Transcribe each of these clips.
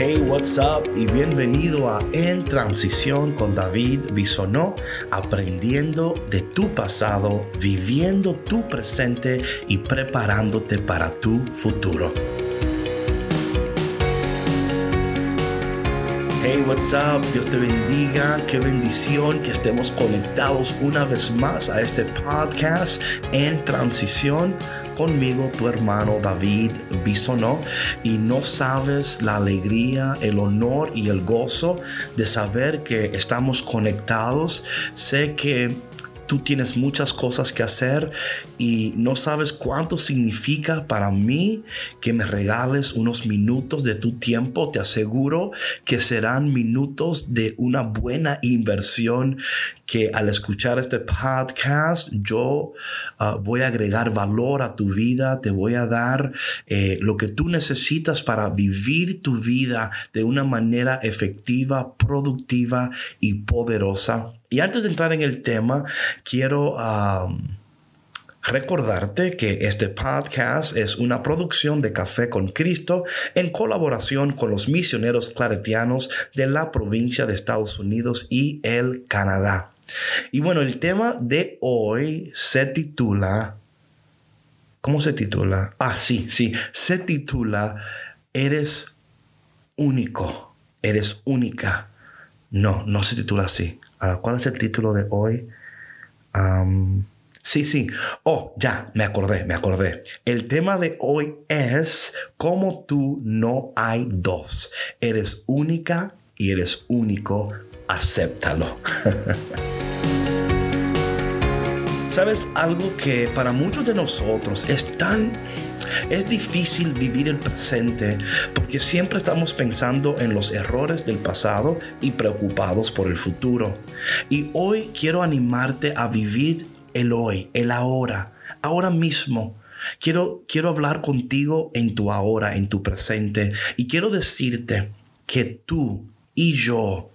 Hey, what's up? Y bienvenido a En Transición con David Bisonó, aprendiendo de tu pasado, viviendo tu presente y preparándote para tu futuro. Hey, what's up? Dios te bendiga. Qué bendición que estemos conectados una vez más a este podcast en transición conmigo, tu hermano David Bisonó. Y no sabes la alegría, el honor y el gozo de saber que estamos conectados. Sé que tú tienes muchas cosas que hacer y no sabes cuánto significa para mí que me regales unos minutos de tu tiempo. Te aseguro que serán minutos de una buena inversión que al escuchar este podcast yo ah, voy a agregar valor a tu vida, te voy a dar eh, lo que tú necesitas para vivir tu vida de una manera efectiva, productiva y poderosa. Y antes de entrar en el tema, quiero... Recordarte que este podcast es una producción de Café con Cristo en colaboración con los misioneros claretianos de la provincia de Estados Unidos y el Canadá. Y bueno, el tema de hoy se titula... ¿Cómo se titula? Ah, sí, sí, se titula Eres único, eres única. No, no se titula así. Ah, ¿Cuál es el título de hoy? sí, sí. Oh, ya, me acordé, me acordé. El tema de hoy es como tú no hay dos. Eres única y eres único. Acéptalo. ¿Sabes algo que para muchos de nosotros es tan es difícil vivir el presente porque siempre estamos pensando en los errores del pasado y preocupados por el futuro. Y hoy quiero animarte a vivir el hoy, el ahora, ahora mismo. Quiero, quiero hablar contigo en tu ahora, en tu presente. Y quiero decirte que tú y yo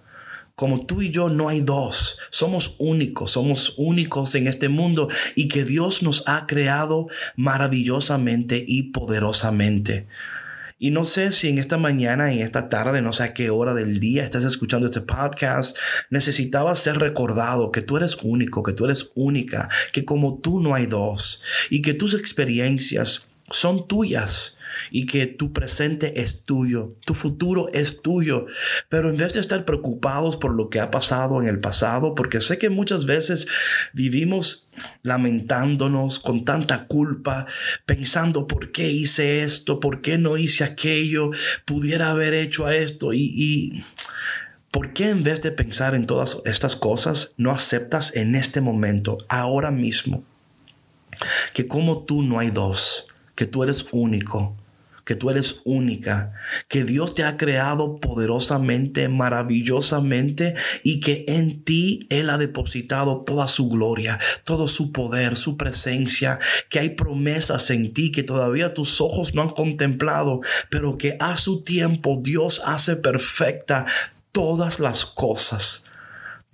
como tú y yo no hay dos. Somos únicos, somos únicos en este mundo y que Dios nos ha creado maravillosamente y poderosamente. Y no sé si en esta mañana, en esta tarde, no sé a qué hora del día estás escuchando este podcast, necesitabas ser recordado que tú eres único, que tú eres única, que como tú no hay dos y que tus experiencias son tuyas y que tu presente es tuyo, tu futuro es tuyo. Pero en vez de estar preocupados por lo que ha pasado en el pasado, porque sé que muchas veces vivimos lamentándonos con tanta culpa, pensando por qué hice esto, por qué no hice aquello, pudiera haber hecho esto y, y ¿Por qué en vez de pensar en todas estas cosas no aceptas en este momento, ahora mismo, que como tú no hay dos, que tú eres único, que tú eres única, que Dios te ha creado poderosamente, maravillosamente y que en ti Él ha depositado toda su gloria, todo su poder, su presencia, que hay promesas en ti que todavía tus ojos no han contemplado, pero que a su tiempo Dios hace perfecta todas las cosas.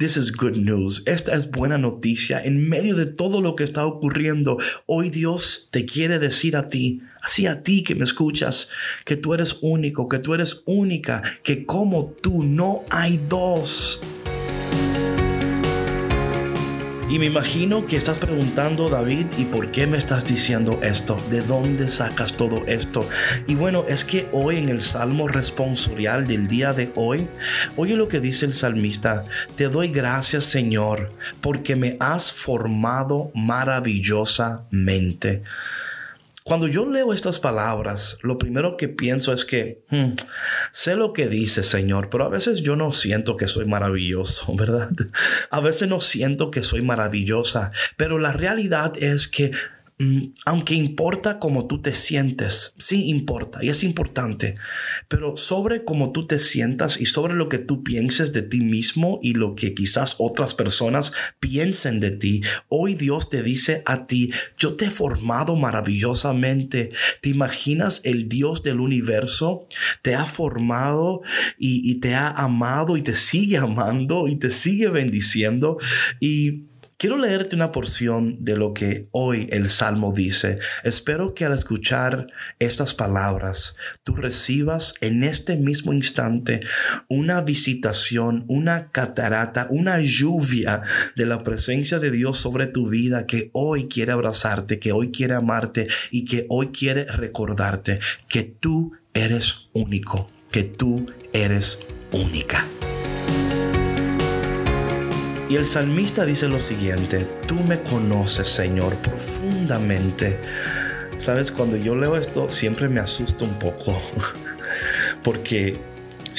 This is good news. Esta es buena noticia. En medio de todo lo que está ocurriendo, hoy Dios te quiere decir a ti, así a ti que me escuchas, que tú eres único, que tú eres única, que como tú no hay dos. Y me imagino que estás preguntando, David, ¿y por qué me estás diciendo esto? ¿De dónde sacas todo esto? Y bueno, es que hoy en el Salmo responsorial del día de hoy, oye lo que dice el salmista, te doy gracias Señor, porque me has formado maravillosamente. Cuando yo leo estas palabras, lo primero que pienso es que hmm, sé lo que dice Señor, pero a veces yo no siento que soy maravilloso, ¿verdad? A veces no siento que soy maravillosa, pero la realidad es que aunque importa cómo tú te sientes, sí importa y es importante, pero sobre cómo tú te sientas y sobre lo que tú pienses de ti mismo y lo que quizás otras personas piensen de ti, hoy Dios te dice a ti, yo te he formado maravillosamente. ¿Te imaginas el Dios del universo? Te ha formado y, y te ha amado y te sigue amando y te sigue bendiciendo y Quiero leerte una porción de lo que hoy el Salmo dice. Espero que al escuchar estas palabras tú recibas en este mismo instante una visitación, una catarata, una lluvia de la presencia de Dios sobre tu vida que hoy quiere abrazarte, que hoy quiere amarte y que hoy quiere recordarte que tú eres único, que tú eres única. Y el salmista dice lo siguiente, tú me conoces Señor profundamente. Sabes, cuando yo leo esto siempre me asusta un poco, porque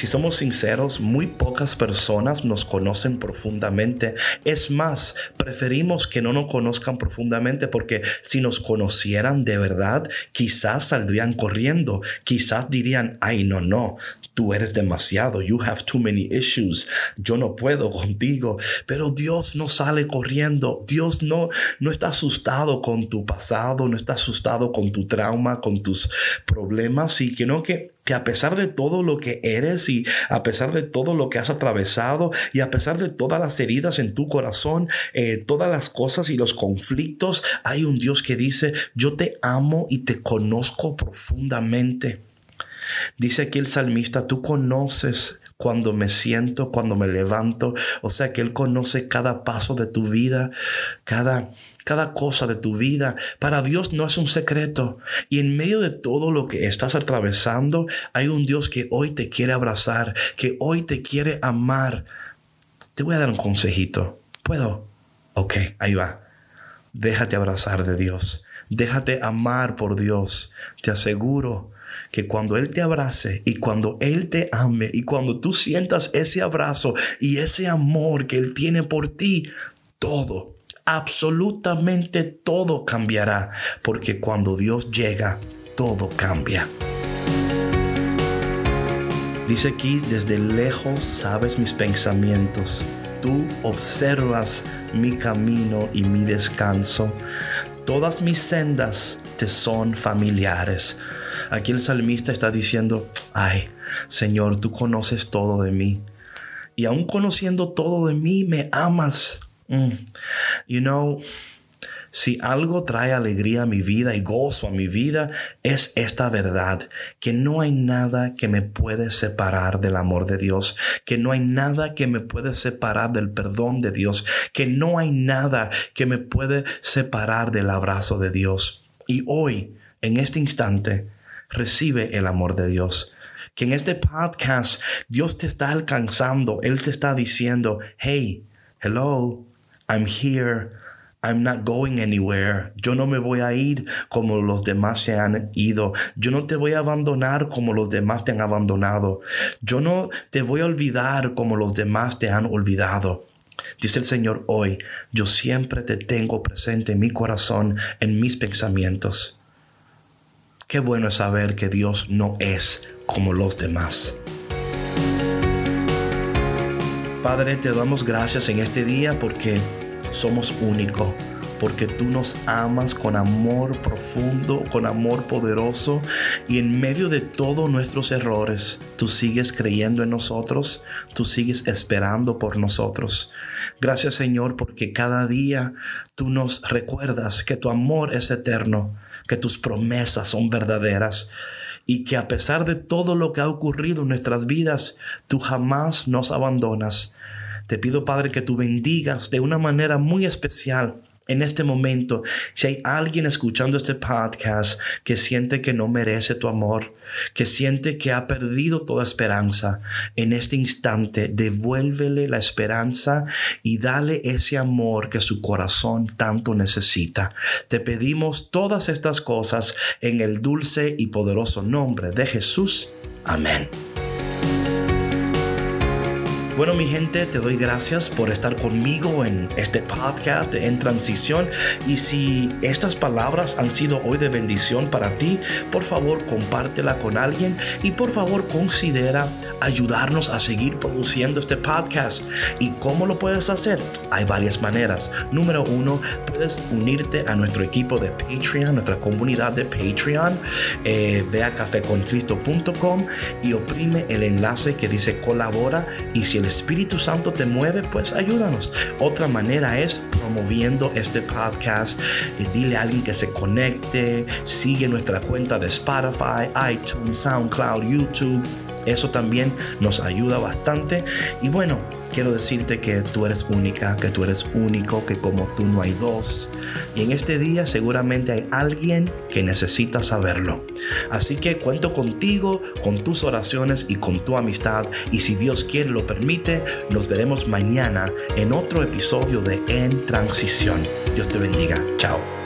si somos sinceros, muy pocas personas nos conocen profundamente. Es más, preferimos que no nos conozcan profundamente porque si nos conocieran de verdad, quizás saldrían corriendo, quizás dirían, ay, no, no, tú eres demasiado, you have too many issues, yo no puedo contigo. Pero Dios no sale corriendo, Dios no, no está asustado con tu pasado, no está asustado con tu trauma, con tus problemas, y que no que que a pesar de todo lo que eres y a pesar de todo lo que has atravesado y a pesar de todas las heridas en tu corazón, eh, todas las cosas y los conflictos, hay un Dios que dice, yo te amo y te conozco profundamente. Dice aquí el salmista, tú conoces cuando me siento, cuando me levanto. O sea que Él conoce cada paso de tu vida, cada, cada cosa de tu vida. Para Dios no es un secreto. Y en medio de todo lo que estás atravesando, hay un Dios que hoy te quiere abrazar, que hoy te quiere amar. Te voy a dar un consejito. ¿Puedo? Ok, ahí va. Déjate abrazar de Dios. Déjate amar por Dios. Te aseguro que cuando Él te abrace y cuando Él te ame y cuando tú sientas ese abrazo y ese amor que Él tiene por ti, todo, absolutamente todo cambiará, porque cuando Dios llega, todo cambia. Dice aquí, desde lejos sabes mis pensamientos, tú observas mi camino y mi descanso, todas mis sendas te son familiares. Aquí el salmista está diciendo, ay, Señor, tú conoces todo de mí. Y aún conociendo todo de mí, me amas. Mm. You know, si algo trae alegría a mi vida y gozo a mi vida, es esta verdad, que no hay nada que me puede separar del amor de Dios, que no hay nada que me puede separar del perdón de Dios, que no hay nada que me puede separar del abrazo de Dios. Y hoy, en este instante, recibe el amor de Dios. Que en este podcast Dios te está alcanzando, Él te está diciendo, hey, hello, I'm here. I'm not going anywhere. Yo no me voy a ir como los demás se han ido. Yo no te voy a abandonar como los demás te han abandonado. Yo no te voy a olvidar como los demás te han olvidado. Dice el Señor hoy, yo siempre te tengo presente en mi corazón, en mis pensamientos. Qué bueno es saber que Dios no es como los demás. Padre, te damos gracias en este día porque somos únicos, porque tú nos amas con amor profundo, con amor poderoso y en medio de todos nuestros errores, tú sigues creyendo en nosotros, tú sigues esperando por nosotros. Gracias Señor porque cada día tú nos recuerdas que tu amor es eterno que tus promesas son verdaderas y que a pesar de todo lo que ha ocurrido en nuestras vidas, tú jamás nos abandonas. Te pido, Padre, que tú bendigas de una manera muy especial en este momento, si hay alguien escuchando este podcast que siente que no merece tu amor, que siente que ha perdido toda esperanza, en este instante devuélvele la esperanza y dale ese amor que su corazón tanto necesita. Te pedimos todas estas cosas en el dulce y poderoso nombre de Jesús. Amén. Bueno, mi gente, te doy gracias por estar conmigo en este podcast En Transición. Y si estas palabras han sido hoy de bendición para ti, por favor compártela con alguien y por favor considera ayudarnos a seguir produciendo este podcast. ¿Y cómo lo puedes hacer? Hay varias maneras. Número uno, puedes unirte a nuestro equipo de Patreon, nuestra comunidad de Patreon. Eh, ve a cafeconcristo.com y oprime el enlace que dice colabora y si el Espíritu Santo te mueve, pues ayúdanos. Otra manera es promoviendo este podcast. Dile a alguien que se conecte. Sigue nuestra cuenta de Spotify, iTunes, SoundCloud, YouTube. Eso también nos ayuda bastante. Y bueno, quiero decirte que tú eres única, que tú eres único, que como tú no hay dos. Y en este día seguramente hay alguien que necesita saberlo. Así que cuento contigo, con tus oraciones y con tu amistad. Y si Dios quiere lo permite, nos veremos mañana en otro episodio de En Transición. Dios te bendiga. Chao.